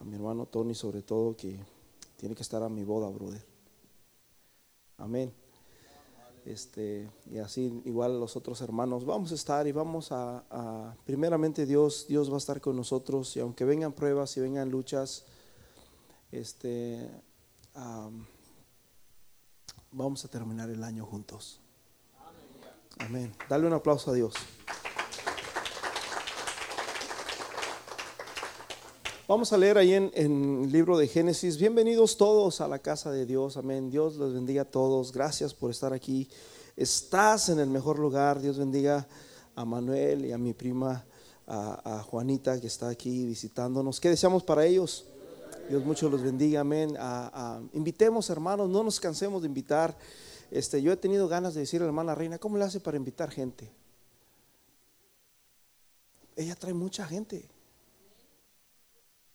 a mi hermano Tony sobre todo, que tiene que estar a mi boda, brother. Amén. Este, y así igual los otros hermanos, vamos a estar y vamos a, primeramente Dios, Dios va a estar con nosotros y aunque vengan pruebas y vengan luchas, este, vamos a terminar el año juntos. Amén. Dale un aplauso a Dios. Vamos a leer ahí en, el libro de Génesis. Bienvenidos todos a la casa de Dios. Amén. Dios los bendiga a todos. Gracias por estar aquí. Estás en el mejor lugar. Dios bendiga a Manuel y a mi prima, a, Juanita, que está aquí visitándonos. ¿Qué deseamos para ellos? Dios mucho los bendiga. Amén. invitemos, hermanos. No nos cansemos de invitar. Este, yo he tenido ganas de decirle a la hermana Reina, ¿cómo le hace para invitar gente? Ella trae mucha gente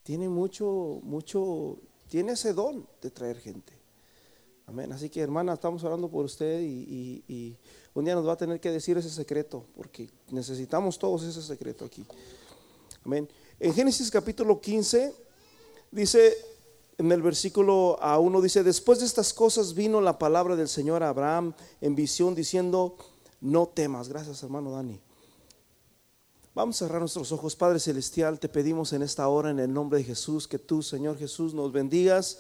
tiene mucho, mucho, tiene ese don de traer gente. Amén. Así que hermana, estamos hablando por usted y, un día nos va a tener que decir ese secreto, porque necesitamos todos ese secreto aquí. Amén. En Génesis capítulo 15 dice, en el versículo a 1 dice, después de estas cosas vino la palabra del Señor a Abraham en visión diciendo, no temas. Gracias hermano Dani. Vamos a cerrar nuestros ojos. Padre Celestial, te pedimos en esta hora, en el nombre de Jesús, que tú, Señor Jesús, nos bendigas,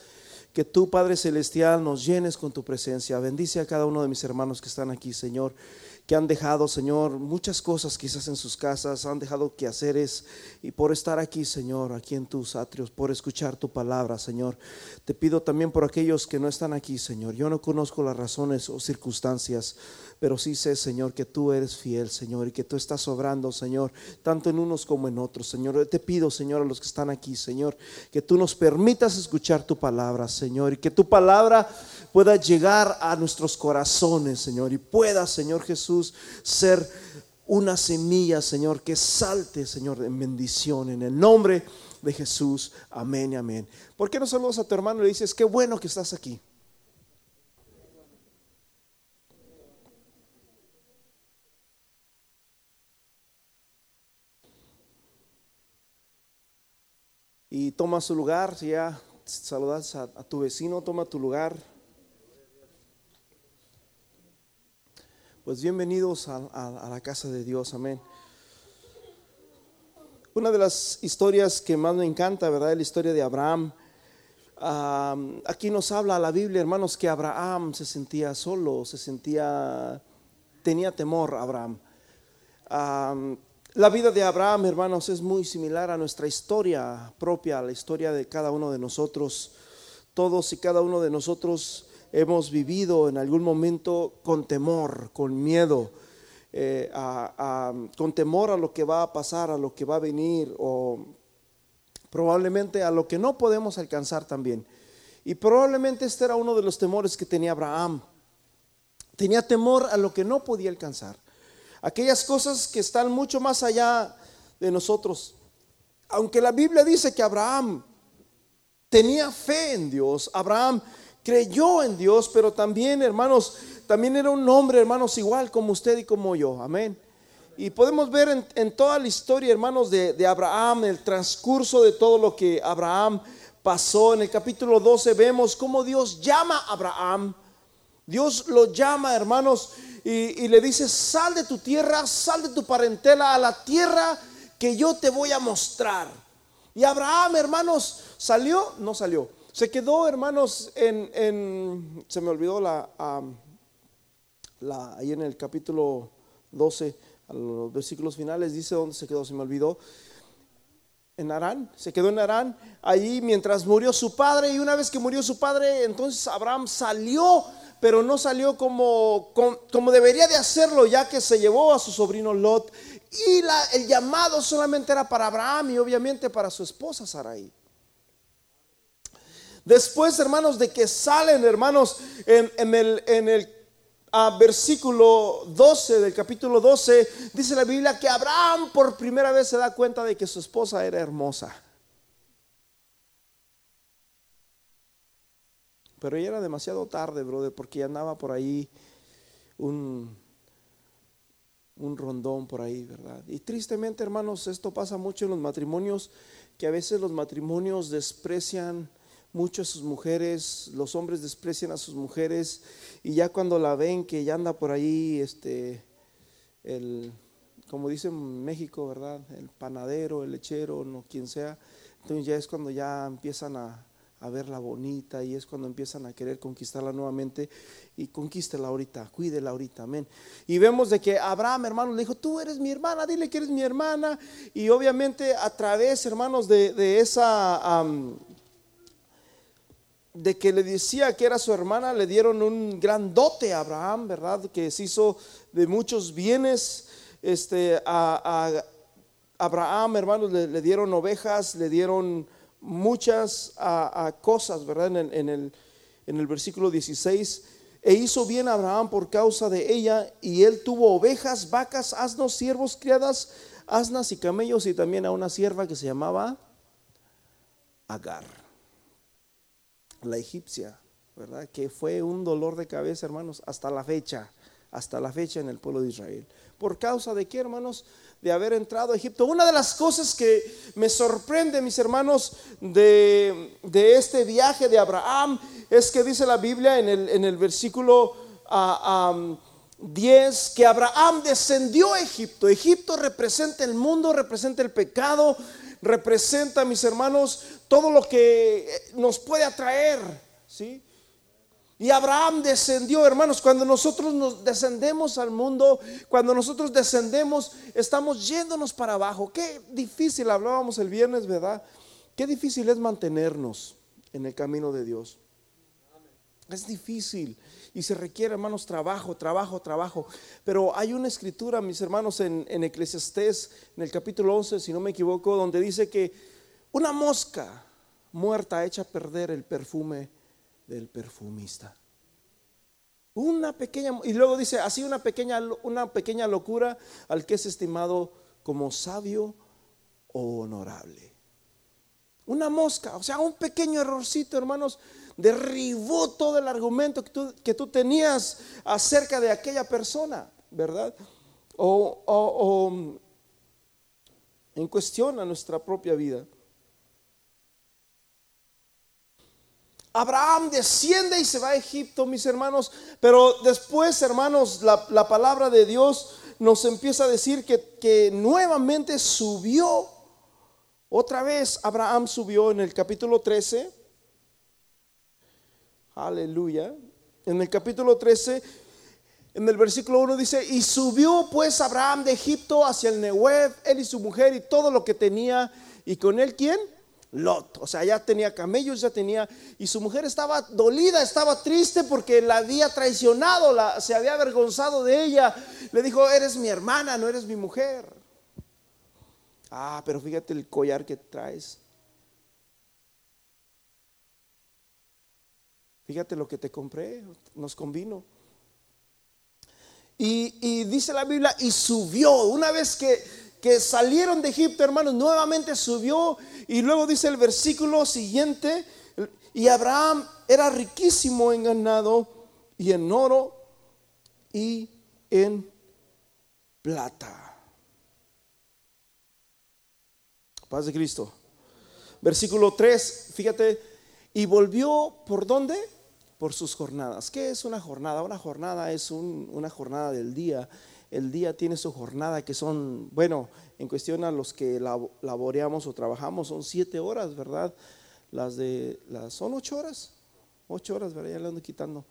que tú, Padre Celestial, nos llenes con tu presencia. Bendice a cada uno de mis hermanos que están aquí, Señor que han dejado, Señor, muchas cosas quizás en sus casas, han dejado quehaceres y por estar aquí, Señor, aquí en tus atrios, por escuchar tu palabra, Señor. Te pido también por aquellos que no están aquí, Señor. Yo no conozco las razones o circunstancias, pero sí sé, Señor, que tú eres fiel, Señor, y que tú estás sobrando, Señor, tanto en unos como en otros, Señor. Te pido, Señor, a los que están aquí, Señor, que tú nos permitas escuchar tu palabra, Señor, y que tu palabra pueda llegar a nuestros corazones, Señor, y pueda, Señor Jesús, ser una semilla, Señor, que salte, Señor, en bendición, en el nombre de Jesús. Amén amén. ¿Por qué no saludas a tu hermano y le dices, qué bueno que estás aquí? Y toma su lugar, ya saludas a tu vecino, toma tu lugar. Pues bienvenidos a, la casa de Dios, amén. Una de las historias que más me encanta, ¿verdad? Es la historia de Abraham. aquí nos habla la Biblia, hermanos, que Abraham se sentía solo, se sentía, tenía temor Abraham. La vida de Abraham, hermanos, es muy similar a nuestra historia propia, a la historia de cada uno de nosotros. Todos y cada uno de nosotros hemos vivido en algún momento con temor, con miedo, eh, con temor a lo que va a pasar, a lo que va a venir o probablemente a lo que no podemos alcanzar también. Y probablemente este era uno de los temores que tenía Abraham. Tenía temor a lo que no podía alcanzar. Aquellas cosas que están mucho más allá de nosotros. Aunque la Biblia dice que Abraham tenía fe en Dios, Abraham creyó en Dios, pero también, hermanos, también era un hombre, hermanos, igual como usted y como yo. Amén. Y podemos ver en, toda la historia, hermanos, de, de, Abraham, el transcurso de todo lo que Abraham pasó. En el capítulo 12 vemos cómo Dios llama a Abraham. Dios lo llama, hermanos, y, le dice, sal de tu tierra, sal de tu parentela a la tierra que yo te voy a mostrar. Y Abraham, hermanos, salió, no salió, se quedó, hermanos, en, se me olvidó la, la, ahí en el capítulo 12, a los versículos finales, dice dónde se quedó, se me olvidó. En Arán, se quedó en Arán, ahí mientras murió su padre, y una vez que murió su padre, entonces Abraham salió, pero no salió como, como, debería de hacerlo, ya que se llevó a su sobrino Lot, y la, el llamado solamente era para Abraham y obviamente para su esposa Sarai. Después, hermanos, de que salen, hermanos, en, el, en el versículo 12 del capítulo 12, dice la Biblia que Abraham por primera vez se da cuenta de que su esposa era hermosa. Pero ya era demasiado tarde, brother, porque ya andaba por ahí un, un rondón por ahí, ¿verdad? Y tristemente, hermanos, esto pasa mucho en los matrimonios que a veces los matrimonios desprecian mucho a sus mujeres, los hombres desprecian a sus mujeres y ya cuando la ven que ya anda por ahí, este, el, como dicen en México, ¿verdad? El panadero, el lechero, no quien sea, entonces ya es cuando ya empiezan a, a verla bonita y es cuando empiezan a querer conquistarla nuevamente y conquístela ahorita, cuídela ahorita, amén. Y vemos de que Abraham, hermano, le dijo, tú eres mi hermana, dile que eres mi hermana. Y obviamente a través, hermanos, de, esa... de que le decía que era su hermana, le dieron un gran dote a Abraham, ¿verdad? Que se hizo de muchos bienes. Este, a, Abraham, hermanos, le, dieron ovejas, le dieron muchas cosas, ¿verdad? En el, en, el, en el versículo 16. E hizo bien Abraham por causa de ella, y él tuvo ovejas, vacas, asnos, siervos, criadas, asnas y camellos, y también a una sierva que se llamaba Agar, la egipcia, ¿verdad? Que fue un dolor de cabeza, hermanos, hasta la fecha, hasta la fecha en el pueblo de Israel. ¿Por causa de qué, hermanos? De haber entrado a Egipto. Una de las cosas que me sorprende, mis hermanos, de, este viaje de Abraham, es que dice la Biblia en el, en el versículo 10 ah, que Abraham descendió a Egipto. Egipto representa el mundo, representa el pecado, representa, mis hermanos, todo lo que nos puede atraer. ¿sí? Y Abraham descendió, hermanos, cuando nosotros nos descendemos al mundo, cuando nosotros descendemos, estamos yéndonos para abajo. Qué difícil, hablábamos el viernes, ¿verdad? Qué difícil es mantenernos en el camino de Dios. Es difícil y se requiere, hermanos, trabajo, trabajo, trabajo. Pero hay una escritura, mis hermanos, en, en Eclesiastés, en el capítulo 11, si no me equivoco, donde dice que una mosca muerta echa a perder el perfume del perfumista. Una pequeña, y luego dice, así una pequeña, una pequeña locura al que es estimado como sabio o honorable. Una mosca, o sea, un pequeño errorcito, hermanos, derribó todo el argumento que tú, que tú tenías acerca de aquella persona, ¿verdad? O, o en cuestión a nuestra propia vida. Abraham desciende y se va a Egipto, mis hermanos, pero después, hermanos, la, palabra de Dios nos empieza a decir que, que nuevamente subió, otra vez Abraham subió en el capítulo 13, aleluya, en el capítulo 13, en el versículo 1 dice, y subió pues Abraham de Egipto hacia el Nehuev, él y su mujer y todo lo que tenía, y con él, ¿quién? Lot. O sea, ya tenía camellos, ya tenía... Y su mujer estaba dolida, estaba triste porque la había traicionado, la, se había avergonzado de ella. Le dijo, eres mi hermana, no eres mi mujer. Ah, pero fíjate el collar que traes. Fíjate lo que te compré, nos convino. Y, dice la Biblia, y subió. Una vez que que salieron de Egipto, hermanos, nuevamente subió. Y luego dice el versículo siguiente, y Abraham era riquísimo en ganado y en oro y en plata. Paz de Cristo. Versículo 3, fíjate, y volvió por dónde? Por sus jornadas. ¿Qué es una jornada? Una jornada es una jornada del día el día tiene su jornada, que son, bueno, en cuestión a los que laboreamos o trabajamos, son siete horas, ¿verdad? Las de, las, son ocho horas, ocho horas, ¿verdad? Ya le ando quitando.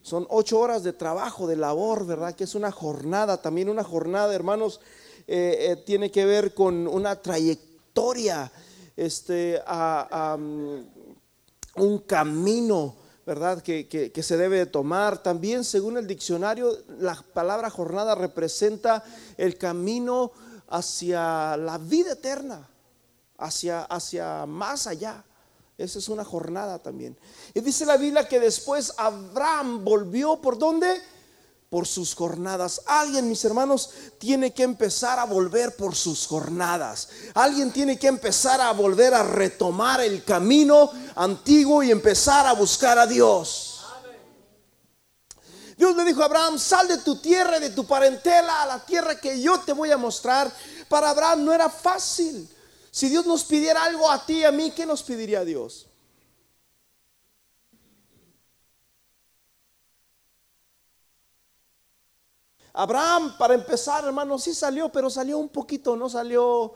Son ocho horas de trabajo, de labor, ¿verdad? Que es una jornada, también una jornada, hermanos, eh, eh, tiene que ver con una trayectoria, este, a, mm, un camino ¿verdad? Que, se debe de tomar. También, según el diccionario, la palabra jornada representa el camino hacia la vida eterna, hacia, hacia más allá. Esa es una jornada también. Y dice la Biblia que después Abraham volvió por dónde? por sus jornadas. Alguien, mis hermanos, tiene que empezar a volver por sus jornadas. Alguien tiene que empezar a volver a retomar el camino antiguo y empezar a buscar a Dios. Dios le dijo a Abraham, sal de tu tierra y de tu parentela a la tierra que yo te voy a mostrar. Para Abraham no era fácil Si Dios nos pidiera algo a ti y a mí, ¿qué nos pediría Dios? Abraham, para empezar, hermano, sí salió, pero salió un poquito, no salió,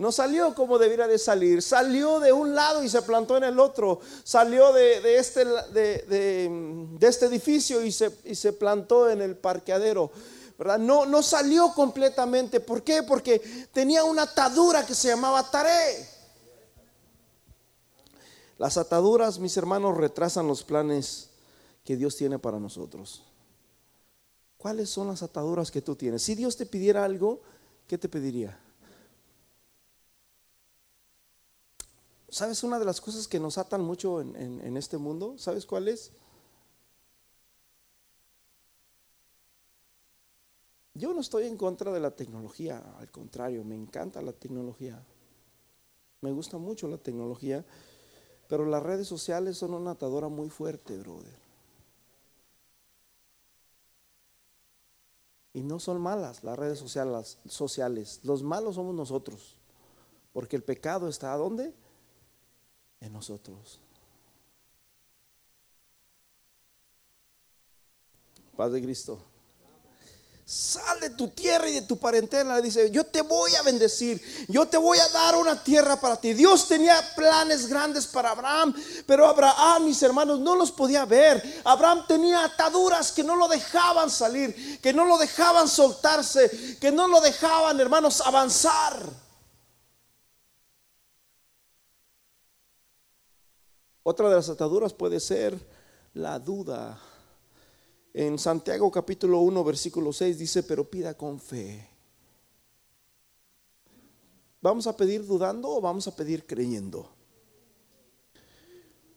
no salió como debiera de salir. Salió de un lado y se plantó en el otro. Salió de, este, de, este, edificio y se, y se, plantó en el parqueadero. ¿verdad? No, no salió completamente. ¿Por qué? Porque tenía una atadura que se llamaba Taré. Las ataduras, mis hermanos, retrasan los planes que Dios tiene para nosotros. ¿Cuáles son las ataduras que tú tienes? Si Dios te pidiera algo, ¿qué te pediría? ¿Sabes una de las cosas que nos atan mucho en, este mundo? ¿Sabes cuál es? Yo no estoy en contra de la tecnología, al contrario, me encanta la tecnología. Me gusta mucho la tecnología, pero las redes sociales son una atadura muy fuerte, brother. Y no son malas las redes sociales, sociales. Los malos somos nosotros. Porque el pecado está ¿dónde? En nosotros. Paz de Cristo. Sal de tu tierra y de tu parentela. Dice, yo te voy a bendecir. Yo te voy a dar una tierra para ti. Dios tenía planes grandes para Abraham. Pero Abraham, mis hermanos, no los podía ver. Abraham tenía ataduras que no lo dejaban salir. Que no lo dejaban soltarse. Que no lo dejaban, hermanos, avanzar. Otra de las ataduras puede ser la duda en Santiago capítulo 1, versículo 6 dice, pero pida con fe. ¿Vamos a pedir dudando o vamos a pedir creyendo?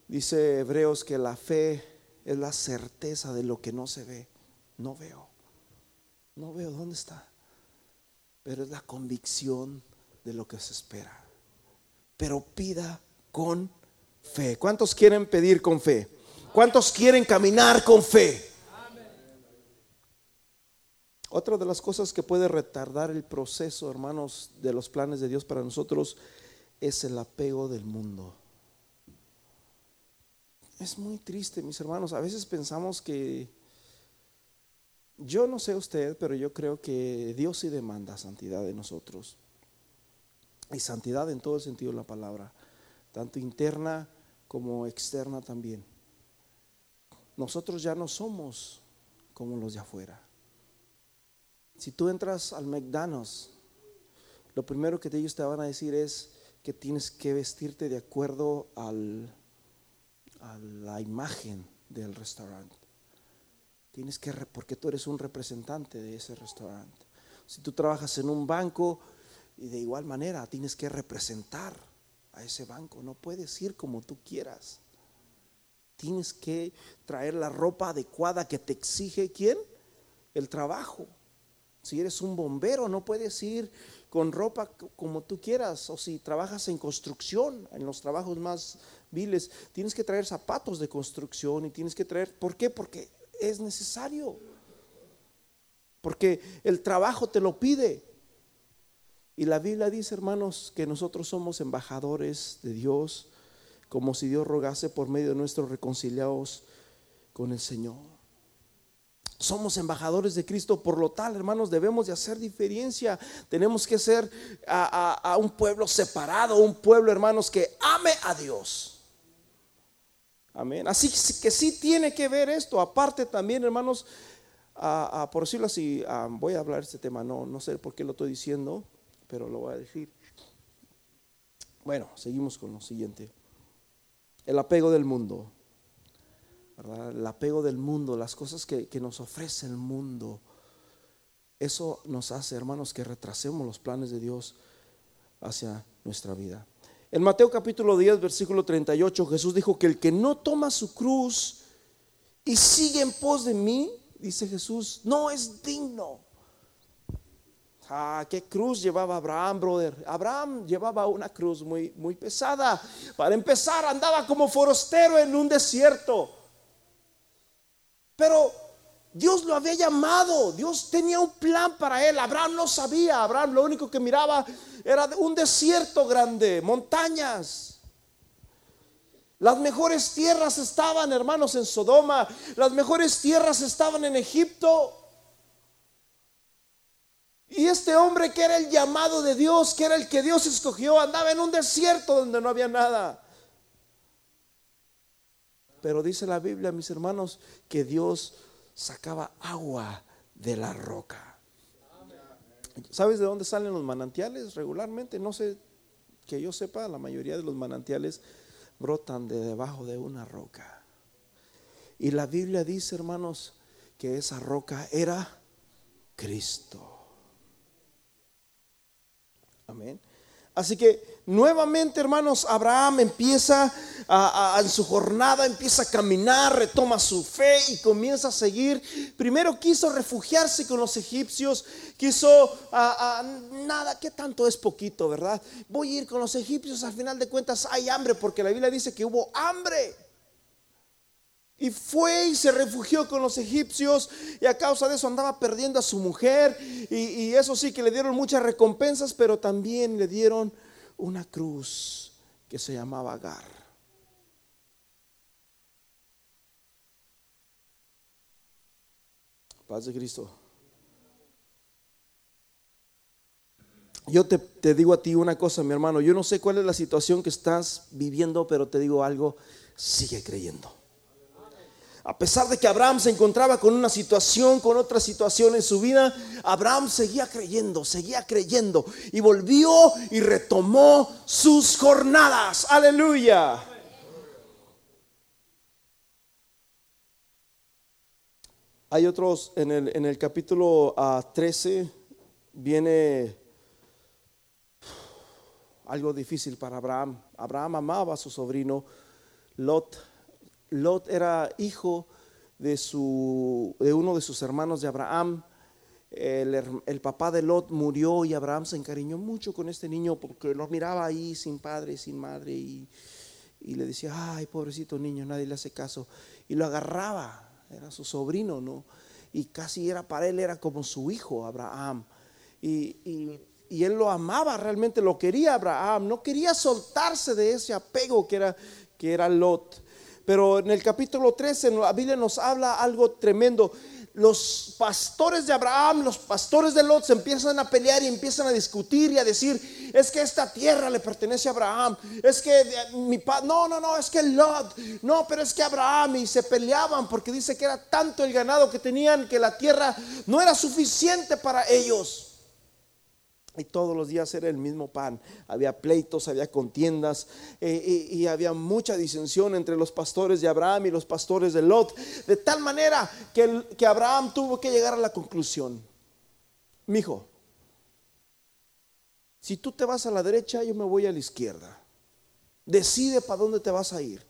Dice Hebreos que la fe es la certeza de lo que no se ve. No veo. No veo dónde está. Pero es la convicción de lo que se espera. Pero pida con fe. ¿Cuántos quieren pedir con fe? ¿Cuántos quieren caminar con fe? Otra de las cosas que puede retardar el proceso, hermanos, de los planes de Dios para nosotros es el apego del mundo. Es muy triste, mis hermanos. A veces pensamos que, yo no sé usted, pero yo creo que Dios sí demanda santidad de nosotros. Y santidad en todo el sentido de la palabra, tanto interna como externa también. Nosotros ya no somos como los de afuera. Si tú entras al McDonald's, lo primero que ellos te van a decir es que tienes que vestirte de acuerdo al, a la imagen del restaurante. Tienes que, porque tú eres un representante de ese restaurante. Si tú trabajas en un banco, y de igual manera tienes que representar a ese banco. No puedes ir como tú quieras. Tienes que traer la ropa adecuada que te exige quién? El trabajo. Si eres un bombero, no puedes ir con ropa como tú quieras. O si trabajas en construcción, en los trabajos más viles, tienes que traer zapatos de construcción y tienes que traer... ¿Por qué? Porque es necesario. Porque el trabajo te lo pide. Y la Biblia dice, hermanos, que nosotros somos embajadores de Dios, como si Dios rogase por medio de nuestros reconciliados con el Señor somos embajadores de Cristo, por lo tal, hermanos, debemos de hacer diferencia. Tenemos que ser a, un pueblo separado, un pueblo, hermanos, que ame a Dios. Amén. Así que sí tiene que ver esto. Aparte también, hermanos, por decirlo así, voy a hablar de este tema. No, no sé por qué lo estoy diciendo, pero lo voy a decir. Bueno, seguimos con lo siguiente. El apego del mundo el apego del mundo, las cosas que, nos ofrece el mundo. Eso nos hace, hermanos, que retrasemos los planes de Dios hacia nuestra vida. En Mateo capítulo 10, versículo 38, Jesús dijo que el que no toma su cruz y sigue en pos de mí, dice Jesús, no es digno. Ah, qué cruz llevaba Abraham, brother. Abraham llevaba una cruz muy, muy pesada. Para empezar, andaba como forastero en un desierto. Pero Dios lo había llamado, Dios tenía un plan para él. Abraham no sabía, Abraham lo único que miraba era un desierto grande, montañas. Las mejores tierras estaban, hermanos, en Sodoma. Las mejores tierras estaban en Egipto. Y este hombre que era el llamado de Dios, que era el que Dios escogió, andaba en un desierto donde no había nada. Pero dice la Biblia, mis hermanos, que Dios sacaba agua de la roca. ¿Sabes de dónde salen los manantiales regularmente? No sé, que yo sepa, la mayoría de los manantiales brotan de debajo de una roca. Y la Biblia dice, hermanos, que esa roca era Cristo. Amén. Así que nuevamente, hermanos, Abraham empieza a, en su jornada, empieza a caminar, retoma su fe y comienza a seguir. Primero quiso refugiarse con los egipcios, quiso, nada, que tanto es poquito, verdad? Voy a ir con los egipcios, al final de cuentas hay hambre, porque la Biblia dice que hubo hambre. Y fue y se refugió con los egipcios y a causa de eso andaba perdiendo a su mujer. Y, eso sí que le dieron muchas recompensas, pero también le dieron una cruz que se llamaba Agar. Paz de Cristo. Yo te, digo a ti una cosa, mi hermano. Yo no sé cuál es la situación que estás viviendo, pero te digo algo. Sigue creyendo. A pesar de que Abraham se encontraba con una situación, con otra situación en su vida, Abraham seguía creyendo, seguía creyendo y volvió y retomó sus jornadas. Aleluya. Hay otros, en el, en el capítulo 13 ah, viene algo difícil para Abraham. Abraham amaba a su sobrino Lot Lot era hijo de, su, de uno de sus hermanos de Abraham. El, papá de Lot murió y Abraham se encariñó mucho con este niño porque lo miraba ahí sin padre, sin madre y, y le decía, ay, pobrecito niño, nadie le hace caso. Y lo agarraba, era su sobrino, ¿no? Y casi era para él, era como su hijo, Abraham. Y, y, y, él lo amaba, realmente lo quería Abraham, no quería soltarse de ese apego que era, que era Lot. Pero en el capítulo 13 la Biblia nos habla algo tremendo. Los pastores de Abraham, los pastores de Lot se empiezan a pelear y empiezan a discutir y a decir, es que esta tierra le pertenece a Abraham, es que mi padre, no, no, no, es que Lot, no, pero es que Abraham y se peleaban porque dice que era tanto el ganado que tenían que la tierra no era suficiente para ellos. Y todos los días era el mismo pan. Había pleitos, había contiendas eh, y, había mucha disensión entre los pastores de Abraham y los pastores de Lot. De tal manera que, que Abraham tuvo que llegar a la conclusión. Mi hijo, si tú te vas a la derecha, yo me voy a la izquierda. Decide para dónde te vas a ir.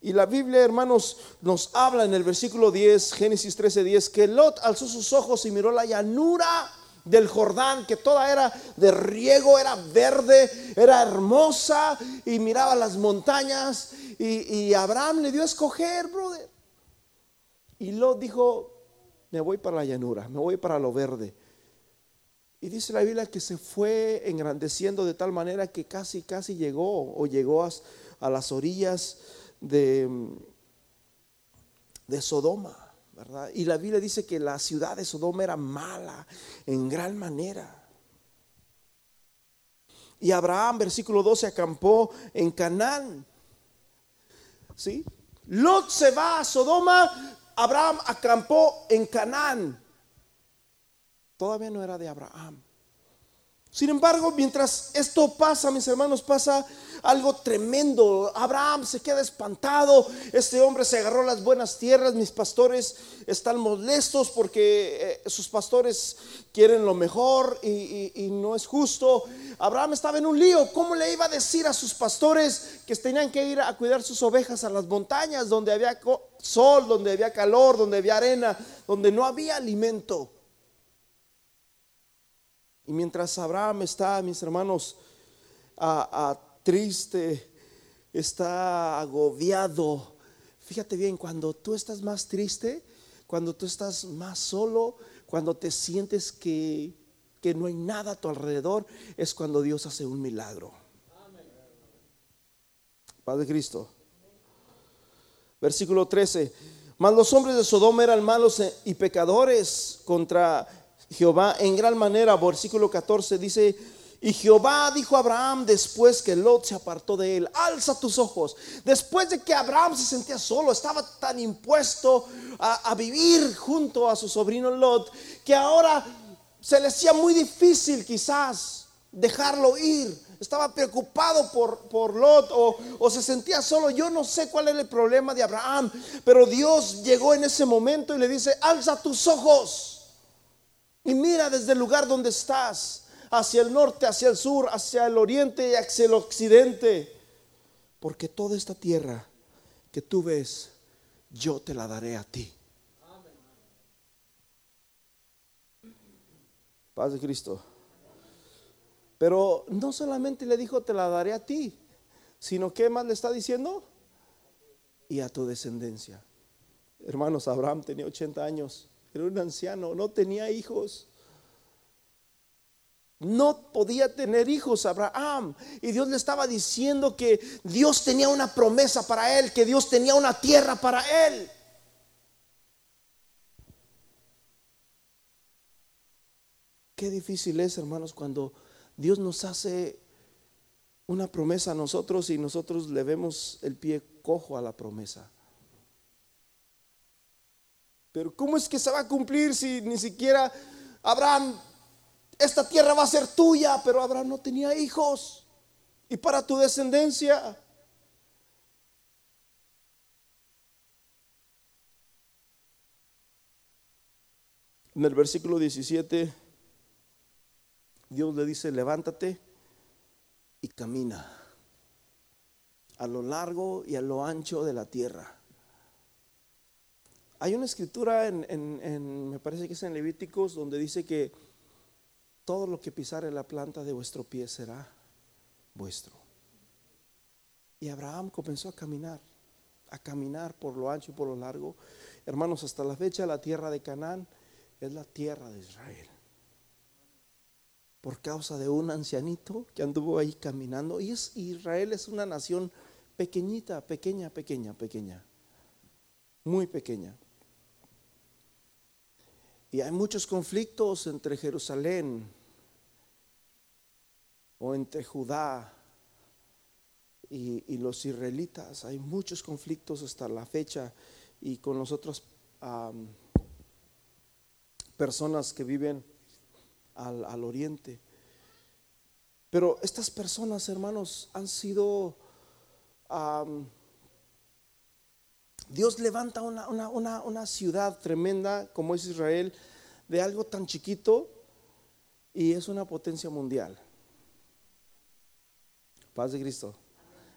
Y la Biblia, hermanos, nos habla en el versículo 10, Génesis 13, 10, que Lot alzó sus ojos y miró la llanura del Jordán, que toda era de riego, era verde, era hermosa y miraba las montañas. Y, Abraham le dio a escoger, brother. Y Lot dijo, me voy para la llanura, me voy para lo verde. Y dice la Biblia que se fue engrandeciendo de tal manera que casi, casi llegó o llegó a, a las orillas de, de Sodoma. Y la Biblia dice que la ciudad de Sodoma era mala en gran manera. Y Abraham, versículo 12, acampó en Canaán. ¿Sí? Lot se va a Sodoma, Abraham acampó en Canaán. Todavía no era de Abraham. Sin embargo, mientras esto pasa, mis hermanos, pasa algo tremendo. Abraham se queda espantado. Este hombre se agarró las buenas tierras. Mis pastores están molestos porque eh, sus pastores quieren lo mejor y, no es justo. Abraham estaba en un lío. ¿Cómo le iba a decir a sus pastores que tenían que ir a cuidar sus ovejas a las montañas donde había sol, donde había calor, donde había arena, donde no había alimento? Y mientras Abraham está, mis hermanos, a, triste, está agobiado. Fíjate bien, cuando tú estás más triste, Cuando tú estás más solo, cuando te sientes que, que no hay nada a tu alrededor, es cuando Dios hace un milagro. Padre Cristo. Versículo 13. Mas los hombres de Sodoma eran malos y pecadores contra Jehová en gran manera. Versículo 14 dice, y Jehová dijo a Abraham después que Lot se apartó de él, alza tus ojos. Después de que Abraham se sentía solo, estaba tan impuesto a, vivir junto a su sobrino Lot, que ahora se le hacía muy difícil quizás dejarlo ir. Estaba preocupado por, por Lot o, o, se sentía solo. Yo no sé cuál era el problema de Abraham, pero Dios llegó en ese momento y le dice, alza tus ojos y mira desde el lugar donde estás hacia el norte, hacia el sur, hacia el oriente y hacia el occidente. Porque toda esta tierra que tú ves, yo te la daré a ti. Paz de Cristo. Pero no solamente le dijo, te la daré a ti, sino que más le está diciendo, y a tu descendencia. Hermanos, Abraham tenía 80 años, era un anciano, no tenía hijos. No podía tener hijos Abraham. Y Dios le estaba diciendo que Dios tenía una promesa para él, que Dios tenía una tierra para él. Qué difícil es, hermanos, cuando Dios nos hace una promesa a nosotros y nosotros le vemos el pie cojo a la promesa. Pero ¿cómo es que se va a cumplir si ni siquiera Abraham esta tierra va a ser tuya, pero Abraham no tenía hijos. Y para tu descendencia. En el versículo 17, Dios le dice, levántate y camina a lo largo y a lo ancho de la tierra. Hay una escritura en, me parece que es en Levíticos, donde dice que todo lo que pisare la planta de vuestro pie será vuestro. Y Abraham comenzó a caminar, a caminar por lo ancho y por lo largo. Hermanos, hasta la fecha la tierra de Canaán es la tierra de Israel. Por causa de un ancianito que anduvo ahí caminando. Y Israel es una nación pequeñita, pequeña, pequeña, pequeña. Muy pequeña. Y hay muchos conflictos entre Jerusalén o entre Judá y, los israelitas. Hay muchos conflictos hasta la fecha y con las otras personas que viven al, oriente. Pero estas personas, hermanos, han sido... Dios levanta una, una, ciudad tremenda como es Israel de algo tan chiquito y es una potencia mundial. Paz de Cristo.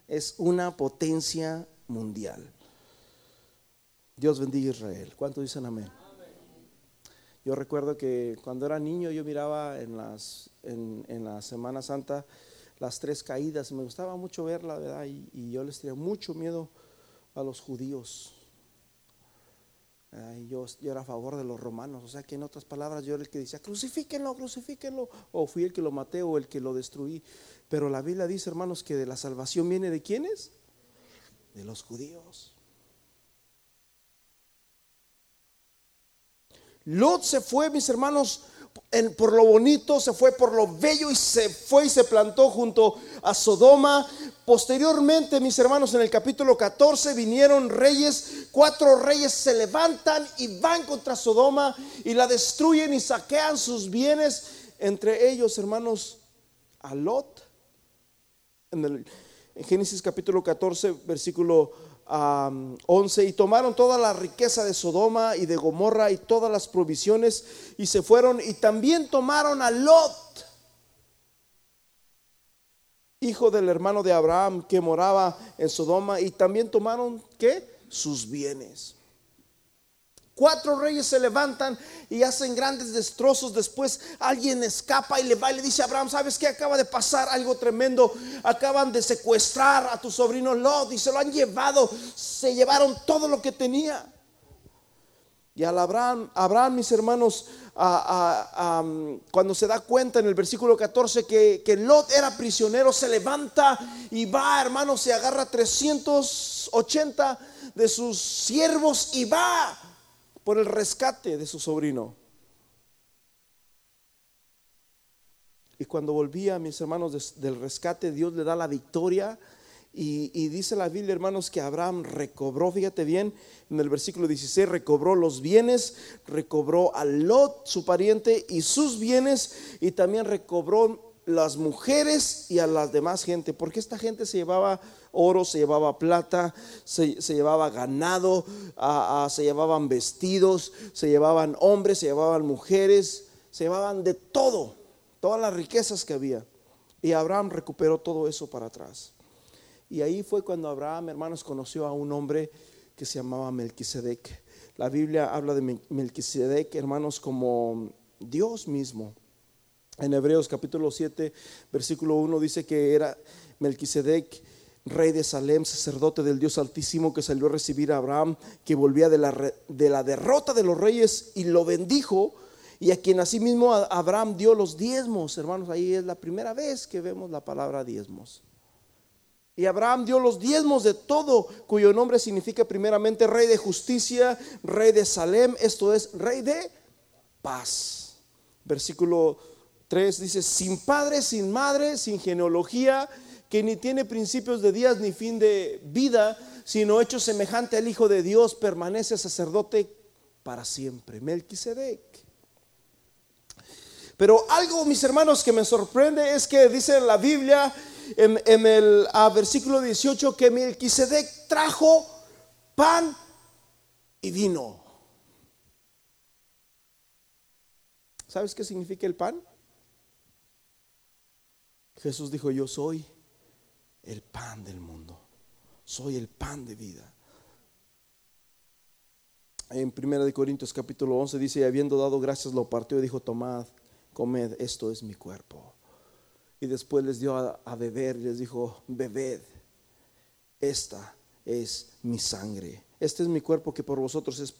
Es una potencia mundial. Dios bendiga Israel. ¿Cuántos dicen amén? Yo recuerdo que cuando era niño yo miraba en, las, en, la Semana Santa las tres caídas. Me gustaba mucho verla, ¿verdad? Y, yo les tenía mucho miedo a los judíos. yo, yo, era a favor de los romanos, o sea que en otras palabras yo era el que decía, crucifíquenlo, crucifíquenlo, o fui el que lo maté o el que lo destruí. Pero la Biblia dice, hermanos, que de la salvación viene de quiénes? De los judíos. Lot se fue, mis hermanos, por lo bonito, se fue por lo bello y se fue y se plantó junto a Sodoma. Posteriormente, mis hermanos, en el capítulo 14 vinieron reyes, cuatro reyes se levantan y van contra Sodoma y la destruyen y saquean sus bienes. Entre ellos, hermanos, a Lot en, el, Génesis capítulo 14, versículo 11, y tomaron toda la riqueza de Sodoma y de Gomorra y todas las provisiones y se fueron y también tomaron a Lot, hijo del hermano de Abraham que moraba en Sodoma y también tomaron, ¿qué? Sus bienes. Cuatro reyes se levantan y hacen grandes destrozos. Después alguien escapa y le va y le dice a Abraham, ¿sabes qué? Acaba de pasar algo tremendo. Acaban de secuestrar a tu sobrino Lot y se lo han llevado. Se llevaron todo lo que tenía. Y al Abraham, Abraham mis hermanos, cuando se da cuenta en el versículo 14 que, que, Lot era prisionero, se levanta y va, hermanos, se agarra 380 de sus siervos y va por el rescate de su sobrino. Y cuando volvía, mis hermanos, del rescate, Dios le da la victoria y, dice la Biblia, hermanos, que Abraham recobró, fíjate bien, en el versículo 16, recobró los bienes, recobró a Lot, su pariente, y sus bienes, y también recobró las mujeres y a las demás gente, porque esta gente se llevaba oro, se llevaba plata, se, llevaba ganado, se llevaban vestidos, se llevaban hombres, se llevaban mujeres, se llevaban de todo, todas las riquezas que había. Y Abraham recuperó todo eso para atrás. Y ahí fue cuando Abraham, hermanos, conoció a un hombre que se llamaba Melquisedec. La Biblia habla de Melquisedec, hermanos, como Dios mismo. En Hebreos capítulo 7, versículo 1 dice que era Melquisedec, rey de Salem, sacerdote del Dios Altísimo, que salió a recibir a Abraham, que volvía de la, de la derrota de los reyes y lo bendijo, y a quien asimismo Abraham dio los diezmos. Hermanos, ahí es la primera vez que vemos la palabra diezmos. Y Abraham dio los diezmos de todo, cuyo nombre significa primeramente rey de justicia, rey de Salem, esto es rey de paz. Versículo 3 dice, sin padre, sin madre, sin genealogía, que ni tiene principios de días ni fin de vida, sino hecho semejante al Hijo de Dios, permanece sacerdote para siempre. Melquisedec. Pero algo, mis hermanos, que me sorprende es que dice en la Biblia en, el versículo 18 que Melquisedec trajo pan y vino. ¿Sabes qué significa el pan? Jesús dijo, yo soy el pan del mundo, soy el pan de vida. En 1 Corintios capítulo 11 dice, y habiendo dado gracias lo partió y dijo, tomad, comed, esto es mi cuerpo y después les dio a, beber y les dijo, bebed, esta es mi sangre, este es mi cuerpo que por vosotros es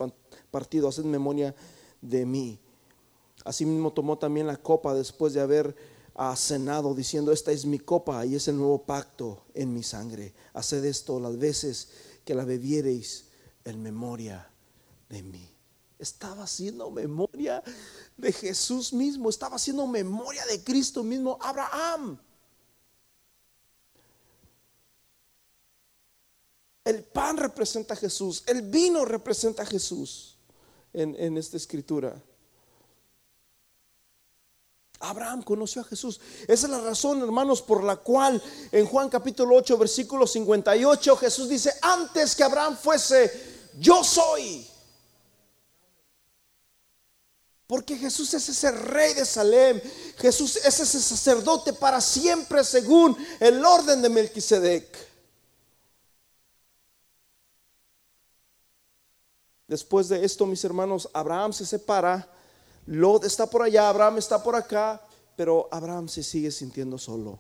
partido, haced memoria de mí. Asimismo tomó también la copa después de haber ah, cenado, diciendo, esta es mi copa y es el nuevo pacto en mi sangre. Haced esto las veces que la bebiereis en memoria de mí. Estaba haciendo memoria de Jesús mismo, estaba haciendo memoria de Cristo mismo, Abraham. El pan representa a Jesús, el vino representa a Jesús en, en esta escritura. Abraham conoció a Jesús. Esa es la razón, hermanos, por la cual en Juan capítulo 8, versículo 58, Jesús dice, antes que Abraham fuese, yo soy. Porque Jesús es ese rey de Salem. Jesús es ese sacerdote para siempre según el orden de Melquisedec. Después de esto, mis hermanos, Abraham se separa. Lot está por allá, Abraham está por acá, pero Abraham se sigue sintiendo solo.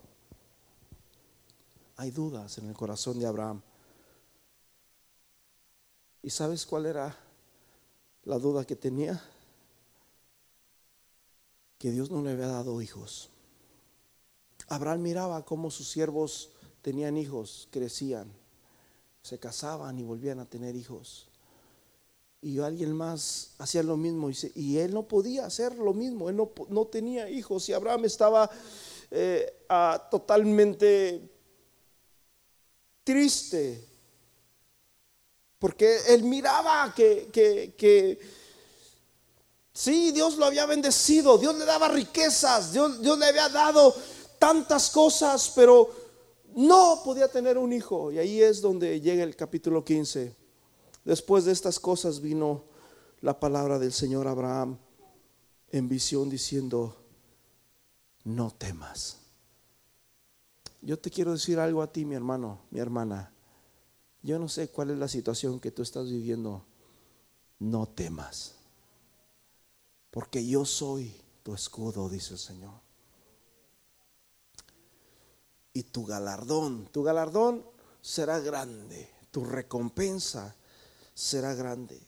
Hay dudas en el corazón de Abraham. ¿Y sabes cuál era la duda que tenía? que Dios no le había dado hijos. Abraham miraba cómo sus siervos tenían hijos, crecían, se casaban y volvían a tener hijos. Y alguien más hacía lo mismo y, él no podía hacer lo mismo, él no, tenía hijos y Abraham estaba eh, totalmente triste porque él miraba que, Sí, Dios lo había bendecido, Dios le daba riquezas, Dios, le había dado tantas cosas, pero no podía tener un hijo. Y ahí es donde llega el capítulo 15. Después de estas cosas vino la palabra del Señor Abraham en visión diciendo, no temas. Yo te quiero decir algo a ti, mi hermano, mi hermana. Yo no sé cuál es la situación que tú estás viviendo. No temas porque yo soy tu escudo, dice el Señor. Y tu galardón, tu galardón será grande, tu recompensa será grande.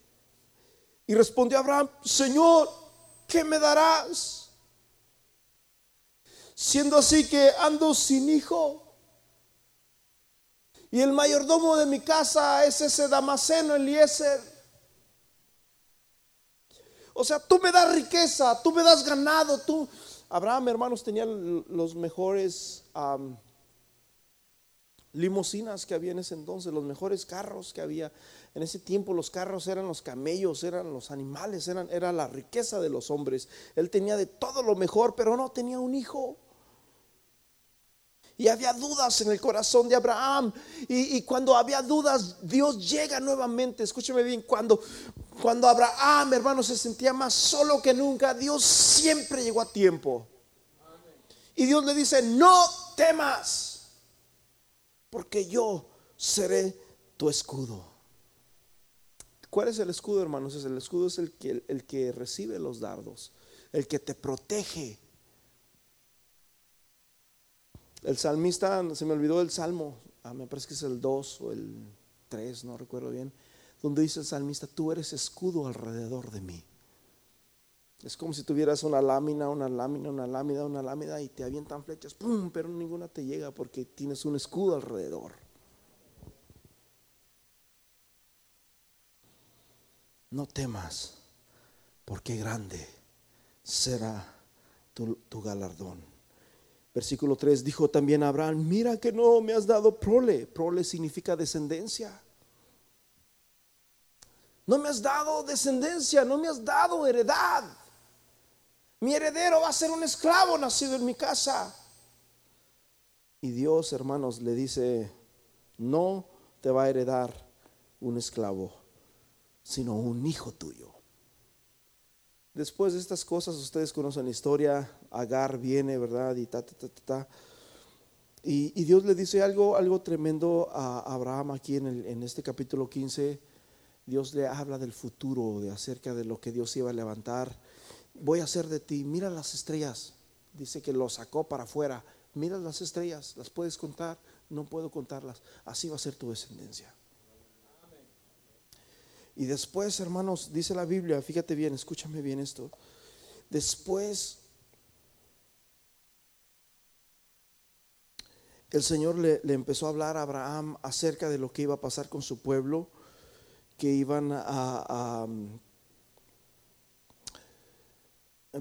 Y respondió Abraham, Señor, ¿qué me darás? Siendo así que ando sin hijo. Y el mayordomo de mi casa es ese Damaseno Eliezer. O sea, tú me das riqueza, tú me das ganado, tú. Abraham, hermanos, tenía los mejores limosinas que había en ese entonces, los mejores carros que había. En ese tiempo los carros eran los camellos, eran los animales, eran, era la riqueza de los hombres. Él tenía de todo lo mejor, pero no tenía un hijo. Y había dudas en el corazón de Abraham. Y, cuando había dudas, Dios llega nuevamente. Escúcheme bien, cuando, cuando Abraham, hermano, se sentía más solo que nunca, Dios siempre llegó a tiempo. Y Dios le dice, no temas porque yo seré tu escudo. ¿Cuál es el escudo, hermanos? el escudo es el que, el que recibe los dardos, el que te protege. El salmista, se me olvidó el salmo, ah, me parece que es el 2 o el 3, no recuerdo bien, donde dice el salmista, tú eres escudo alrededor de mí. Es como si tuvieras una lámina, una lámina, una lámina, una lámina y te avientan flechas, ¡pum! Pero ninguna te llega porque tienes un escudo alrededor. No temas, porque grande será tu, galardón. Versículo 3 dijo también Abraham, mira que no me has dado prole. Prole significa descendencia. No me has dado descendencia, no me has dado heredad. Mi heredero va a ser un esclavo nacido en mi casa. Y Dios, hermanos, le dice, no te va a heredar un esclavo, sino un hijo tuyo. Después de estas cosas, ustedes conocen la historia, Agar viene, ¿verdad? Y ta, ta, ta, ta, Y, Dios le dice algo, algo tremendo a Abraham aquí en, en este capítulo 15. Dios le habla del futuro, de acerca de lo que Dios iba a levantar voy a hacer de ti, mira las estrellas. Dice que lo sacó para afuera. Mira las estrellas, las puedes contar, no puedo contarlas. Así va a ser tu descendencia. Y después, hermanos, dice la Biblia, fíjate bien, escúchame bien esto. Después, el Señor le, empezó a hablar a Abraham acerca de lo que iba a pasar con su pueblo, que iban a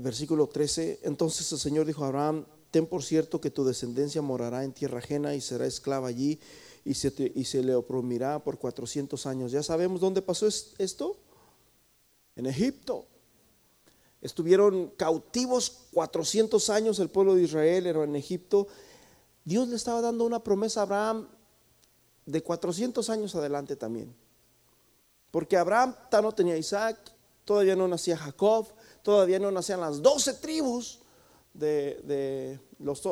versículo 13, entonces el Señor dijo a Abraham, ten por cierto que tu descendencia morará en tierra ajena y será esclava allí y se, le oprimirá por 400 años. ¿Ya sabemos dónde pasó esto? En Egipto. Estuvieron cautivos 400 años el pueblo de Israel, era en Egipto. Dios le estaba dando una promesa a Abraham de 400 años adelante también. Porque Abraham no tenía Isaac, todavía no nacía Jacob, todavía no nacían las doce tribus de, los,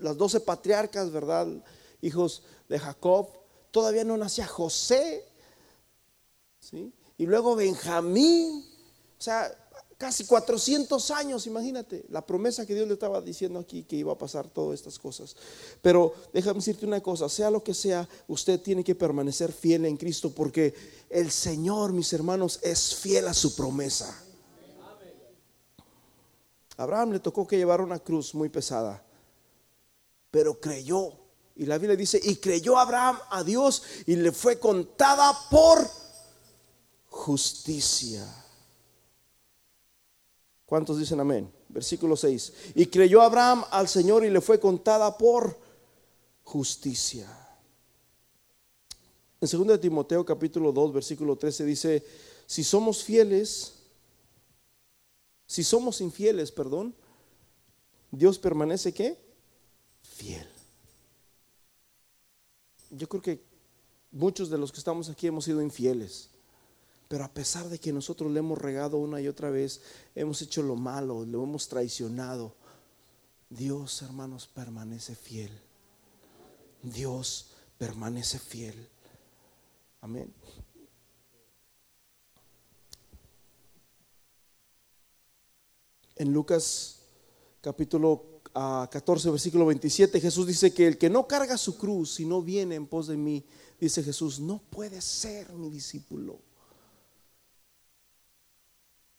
las doce patriarcas, ¿verdad? Hijos de Jacob. Todavía no nacía José. ¿sí? Y luego Benjamín. O sea, casi 400 años, imagínate, la promesa que Dios le estaba diciendo aquí que iba a pasar todas estas cosas. Pero déjame decirte una cosa, sea lo que sea, usted tiene que permanecer fiel en Cristo porque el Señor, mis hermanos, es fiel a su promesa. Abraham le tocó que llevar una cruz muy pesada, pero creyó. Y la Biblia dice, y creyó Abraham a Dios y le fue contada por justicia. ¿Cuántos dicen amén? Versículo 6. Y creyó Abraham al Señor y le fue contada por justicia. En 2 Timoteo capítulo 2, versículo 13 dice, si somos fieles, si somos infieles, perdón, Dios permanece qué? Fiel. Yo creo que muchos de los que estamos aquí hemos sido infieles. Pero a pesar de que nosotros le hemos regado una y otra vez, hemos hecho lo malo, lo hemos traicionado, Dios, hermanos, permanece fiel. Dios permanece fiel. Amén. En Lucas capítulo 14, ah, versículo 27, Jesús dice que el que no carga su cruz y no viene en pos de mí, dice Jesús, no puede ser mi discípulo.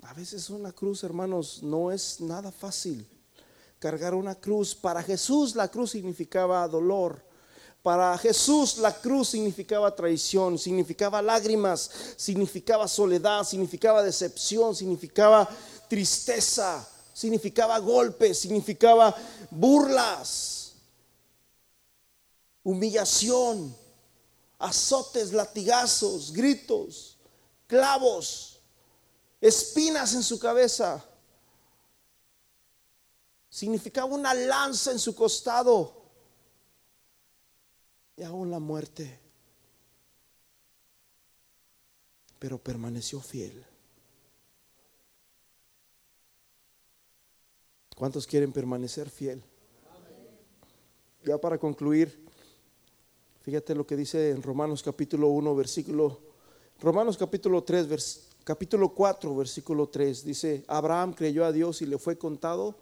A veces una cruz, hermanos, no es nada fácil. Cargar una cruz. Para Jesús la cruz significaba dolor. Para Jesús la cruz significaba traición, significaba lágrimas, significaba soledad, significaba decepción, significaba tristeza, significaba golpes, significaba burlas, humillación, azotes, latigazos, gritos, clavos, espinas en su cabeza. Significaba una lanza en su costado y aún la muerte. Pero permaneció fiel. ¿Cuántos quieren permanecer fiel? Ya para concluir, fíjate lo que dice en Romanos capítulo 1, versículo, Romanos capítulo 3, capítulo 4, versículo 3, dice, Abraham creyó a Dios y le fue contado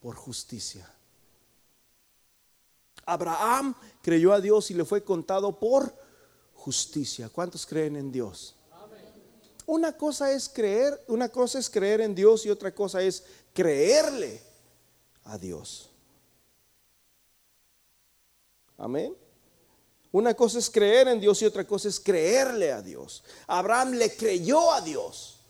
por justicia. Abraham creyó a Dios y le fue contado por justicia. ¿Cuántos creen en Dios? Una cosa es creer, una cosa es creer en Dios y otra cosa es creerle a Dios. Amén. Una cosa es creer en Dios y otra cosa es creerle a Dios. Abraham le creyó a Dios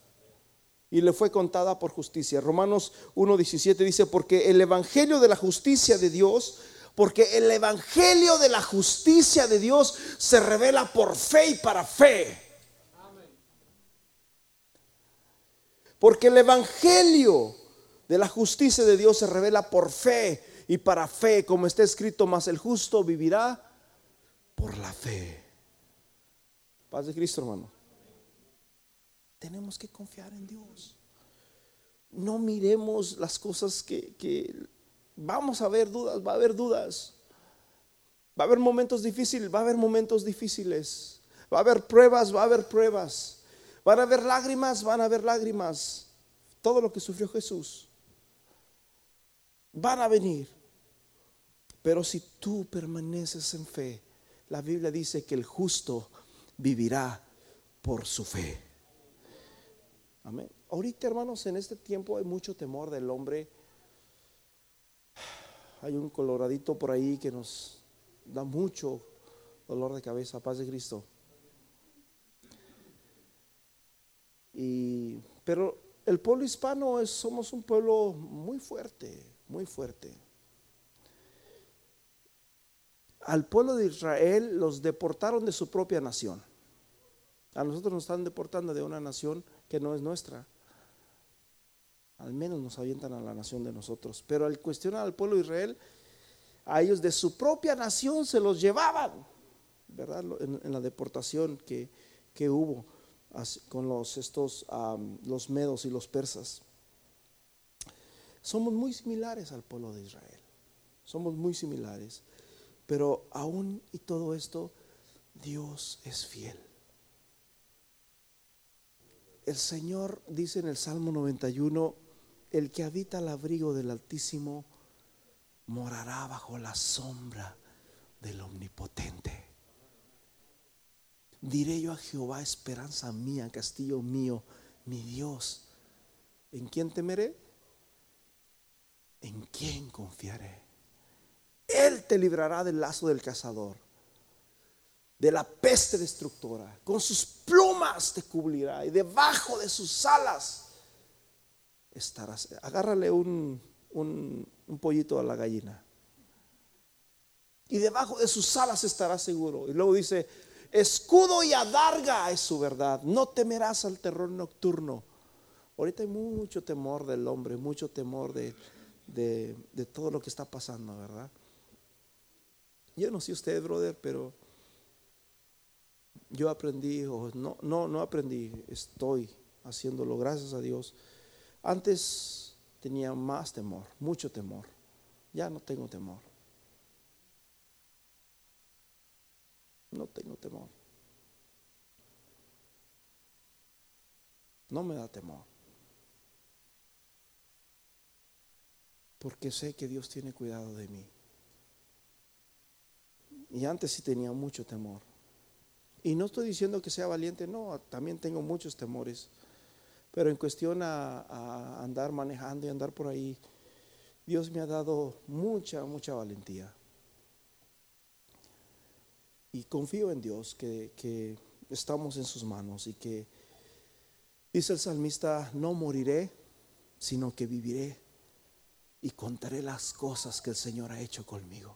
y le fue contada por justicia. Romanos 1.17 dice, porque el Evangelio de la justicia de Dios porque el Evangelio de la justicia de Dios se revela por fe y para fe. Porque el Evangelio de la justicia de Dios se revela por fe y para fe, como está escrito, más el justo vivirá por la fe. Paz de Cristo, hermano. Tenemos que confiar en Dios. No miremos las cosas que, que Vamos a ver dudas, va a haber dudas. Va a haber momentos difíciles, va a haber momentos difíciles. Va a haber pruebas, va a haber pruebas. Van a haber lágrimas, van a haber lágrimas. Todo lo que sufrió Jesús. Van a venir. Pero si tú permaneces en fe, la Biblia dice que el justo vivirá por su fe. Amén. Ahorita, hermanos, en este tiempo hay mucho temor del hombre hay un coloradito por ahí que nos da mucho dolor de cabeza, paz de Cristo. Y, pero el pueblo hispano es, somos un pueblo muy fuerte, muy fuerte. Al pueblo de Israel los deportaron de su propia nación. A nosotros nos están deportando de una nación que no es nuestra al menos nos avientan a la nación de nosotros. Pero al cuestionar al pueblo de Israel, a ellos de su propia nación se los llevaban, ¿verdad? En, la deportación que, hubo con los, estos, los medos y los persas. Somos muy similares al pueblo de Israel. Somos muy similares. Pero aún y todo esto, Dios es fiel. El Señor dice en el Salmo 91, el que habita al abrigo del Altísimo morará bajo la sombra del Omnipotente. Diré yo a Jehová, esperanza mía, castillo mío, mi Dios. ¿En quién temeré? ¿En quién confiaré? Él te librará del lazo del cazador, de la peste destructora. Con sus plumas te cubrirá y debajo de sus alas estarás. Agárrale un, pollito a la gallina. Y debajo de sus alas estarás seguro. Y luego dice, escudo y adarga es su verdad. No temerás al terror nocturno. Ahorita hay mucho temor del hombre, mucho temor de, de, todo lo que está pasando, ¿verdad? Yo no sé usted, brother, pero yo aprendí, o no, no, no aprendí, estoy haciéndolo, gracias a Dios antes tenía más temor, mucho temor. Ya no tengo temor. No tengo temor. No me da temor. Porque sé que Dios tiene cuidado de mí. Y antes sí tenía mucho temor. Y no estoy diciendo que sea valiente, no, también tengo muchos temores. Pero en cuestión a, andar manejando y andar por ahí, Dios me ha dado mucha, mucha valentía. Y confío en Dios que, que estamos en sus manos y que dice el salmista, no moriré, sino que viviré y contaré las cosas que el Señor ha hecho conmigo.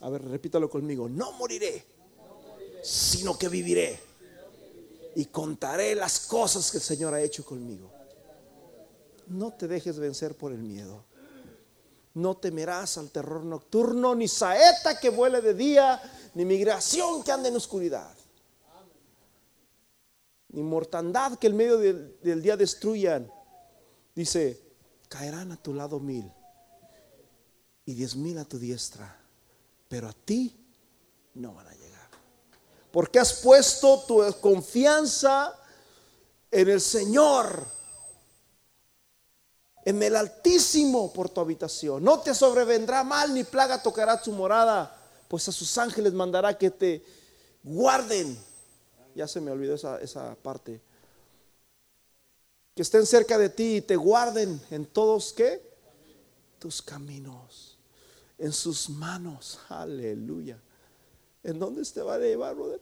A ver, repítalo conmigo, no moriré, sino que viviré y contaré las cosas que el Señor ha hecho conmigo. No te dejes vencer por el miedo. No temerás al terror nocturno, ni saeta que vuele de día, ni migración que ande en oscuridad, ni mortandad que en medio del, del día destruyan. Dice, caerán a tu lado mil y diez mil a tu diestra, pero a ti no van a llegar. Porque has puesto tu confianza en el Señor, en el Altísimo por tu habitación. No te sobrevendrá mal ni plaga tocará tu morada, pues a sus ángeles mandará que te guarden. Ya se me olvidó esa, esa parte que estén cerca de ti y te guarden en todos qué? Tus caminos, en sus manos. Aleluya. ¿En dónde te va a llevar, brother?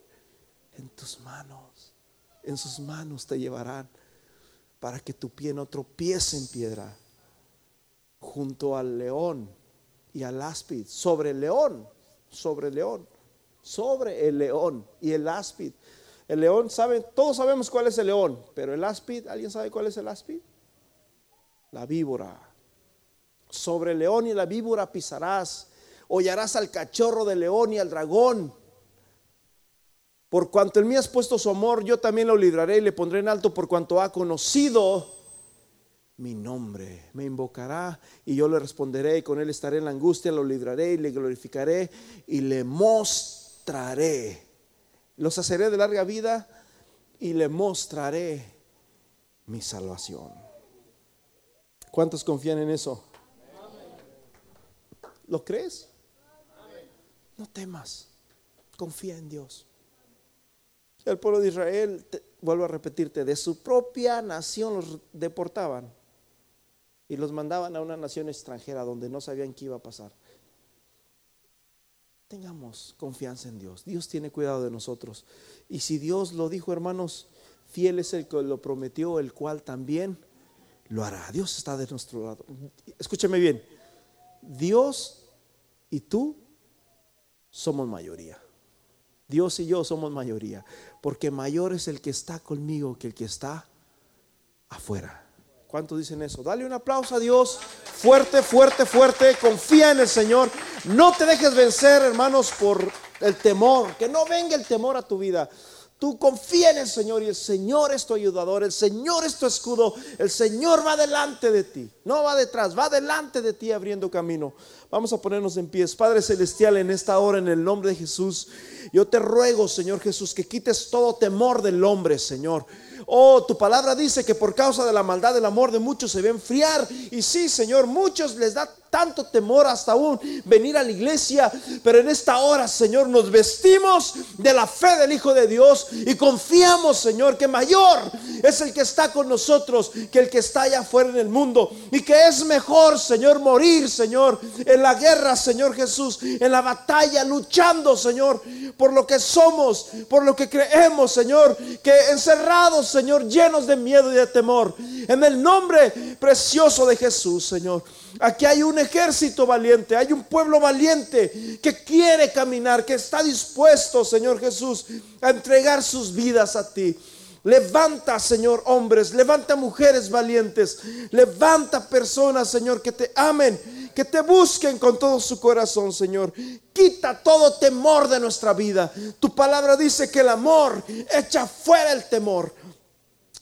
En tus manos. En sus manos te llevarán para que tu pie no tropiece en piedra. Junto al león y al áspid. Sobre el león. Sobre el león. Sobre el león y el áspid el león, ¿saben? Todos sabemos cuál es el león, pero el áspid, ¿alguien sabe cuál es el áspid? La víbora. Sobre el león y la víbora pisarás, hollarás al cachorro del león y al dragón. Por cuanto en mí has puesto su amor, yo también lo libraré y le pondré en alto por cuanto ha conocido mi nombre. Me invocará y yo le responderé y con él estaré en la angustia, lo libraré y le glorificaré y le mostraré los haceré de larga vida y le mostraré mi salvación. ¿Cuántos confían en eso? ¿Lo crees? No temas, confía en Dios. El pueblo de Israel, vuelvo a repetirte, de su propia nación los deportaban y los mandaban a una nación extranjera donde no sabían qué iba a pasar. Tengamos confianza en Dios. Dios tiene cuidado de nosotros. Y si Dios lo dijo, hermanos, fiel es el que lo prometió, el cual también lo hará. Dios está de nuestro lado. Escúchame bien. Dios y tú somos mayoría. Dios y yo somos mayoría. Porque mayor es el que está conmigo que el que está afuera. ¿Cuántos dicen eso? Dale un aplauso a Dios. Fuerte, fuerte, fuerte. Confía en el Señor. No te dejes vencer, hermanos, por el temor. Que no venga el temor a tu vida. Tú confía en el Señor y el Señor es tu ayudador, el Señor es tu escudo, el Señor va delante de ti, no va detrás, va delante de ti abriendo camino. Vamos a ponernos en pies. Padre Celestial, en esta hora, en el nombre de Jesús, yo te ruego, Señor Jesús, que quites todo temor del hombre, Señor. Oh, tu palabra dice que por causa de la maldad del amor de muchos se ve enfriar. Y sí, Señor, muchos les da tanto temor hasta aún venir a la iglesia. Pero en esta hora, Señor, nos vestimos de la fe del Hijo de Dios y confiamos, Señor, que mayor es el que está con nosotros que el que está allá afuera en el mundo. Y que es mejor, Señor, morir, Señor, en la guerra, Señor Jesús, en la batalla, luchando, Señor, por lo que somos, por lo que creemos, Señor, que encerrados, Señor, llenos de miedo y de temor. En el nombre precioso de Jesús, Señor. Aquí hay un ejército valiente, hay un pueblo valiente que quiere caminar, que está dispuesto, Señor Jesús, a entregar sus vidas a ti. Levanta, Señor, hombres, levanta mujeres valientes, levanta personas, Señor, que te amen, que te busquen con todo su corazón, Señor. Quita todo temor de nuestra vida. Tu palabra dice que el amor echa fuera el temor.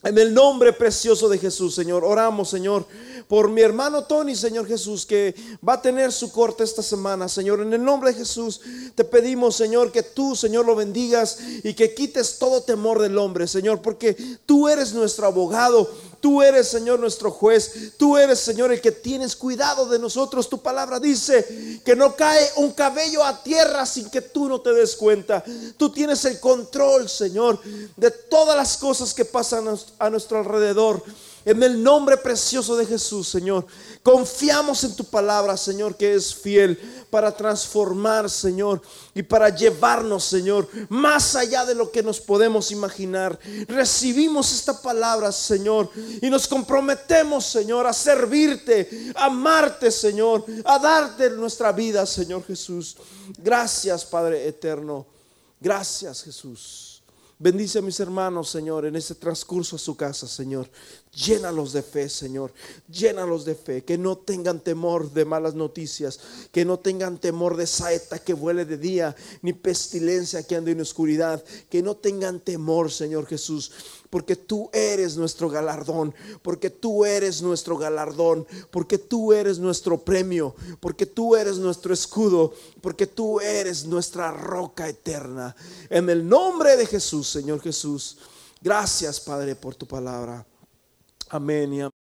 En el nombre precioso de Jesús, Señor, oramos, Señor, por mi hermano Tony, Señor Jesús, que va a tener su corte esta semana, Señor. En el nombre de Jesús, te pedimos, Señor, que tú, Señor, lo bendigas y que quites todo temor del hombre, Señor, porque tú eres nuestro abogado Tú eres, Señor, nuestro juez. Tú eres, Señor, el que tienes cuidado de nosotros. Tu palabra dice que no cae un cabello a tierra sin que tú no te des cuenta. Tú tienes el control, Señor, de todas las cosas que pasan a nuestro alrededor. En el nombre precioso de Jesús, Señor. Confiamos en tu palabra, Señor, que es fiel para transformar, Señor, y para llevarnos, Señor, más allá de lo que nos podemos imaginar. Recibimos esta palabra, Señor, y nos comprometemos, Señor, a servirte, a amarte, Señor, a darte nuestra vida, Señor Jesús. Gracias, Padre eterno. Gracias, Jesús. Bendice a mis hermanos, Señor, en este transcurso a su casa, Señor. Llénalos de fe, Señor. Llénalos de fe. Que no tengan temor de malas noticias. Que no tengan temor de saeta que vuele de día, ni pestilencia que ande en oscuridad. Que no tengan temor, Señor Jesús. Porque tú eres nuestro galardón. Porque tú eres nuestro galardón. Porque tú eres nuestro premio. Porque tú eres nuestro escudo. Porque tú eres nuestra roca eterna. En el nombre de Jesús, Señor Jesús. Gracias, Padre, por tu palabra. Amén y amén.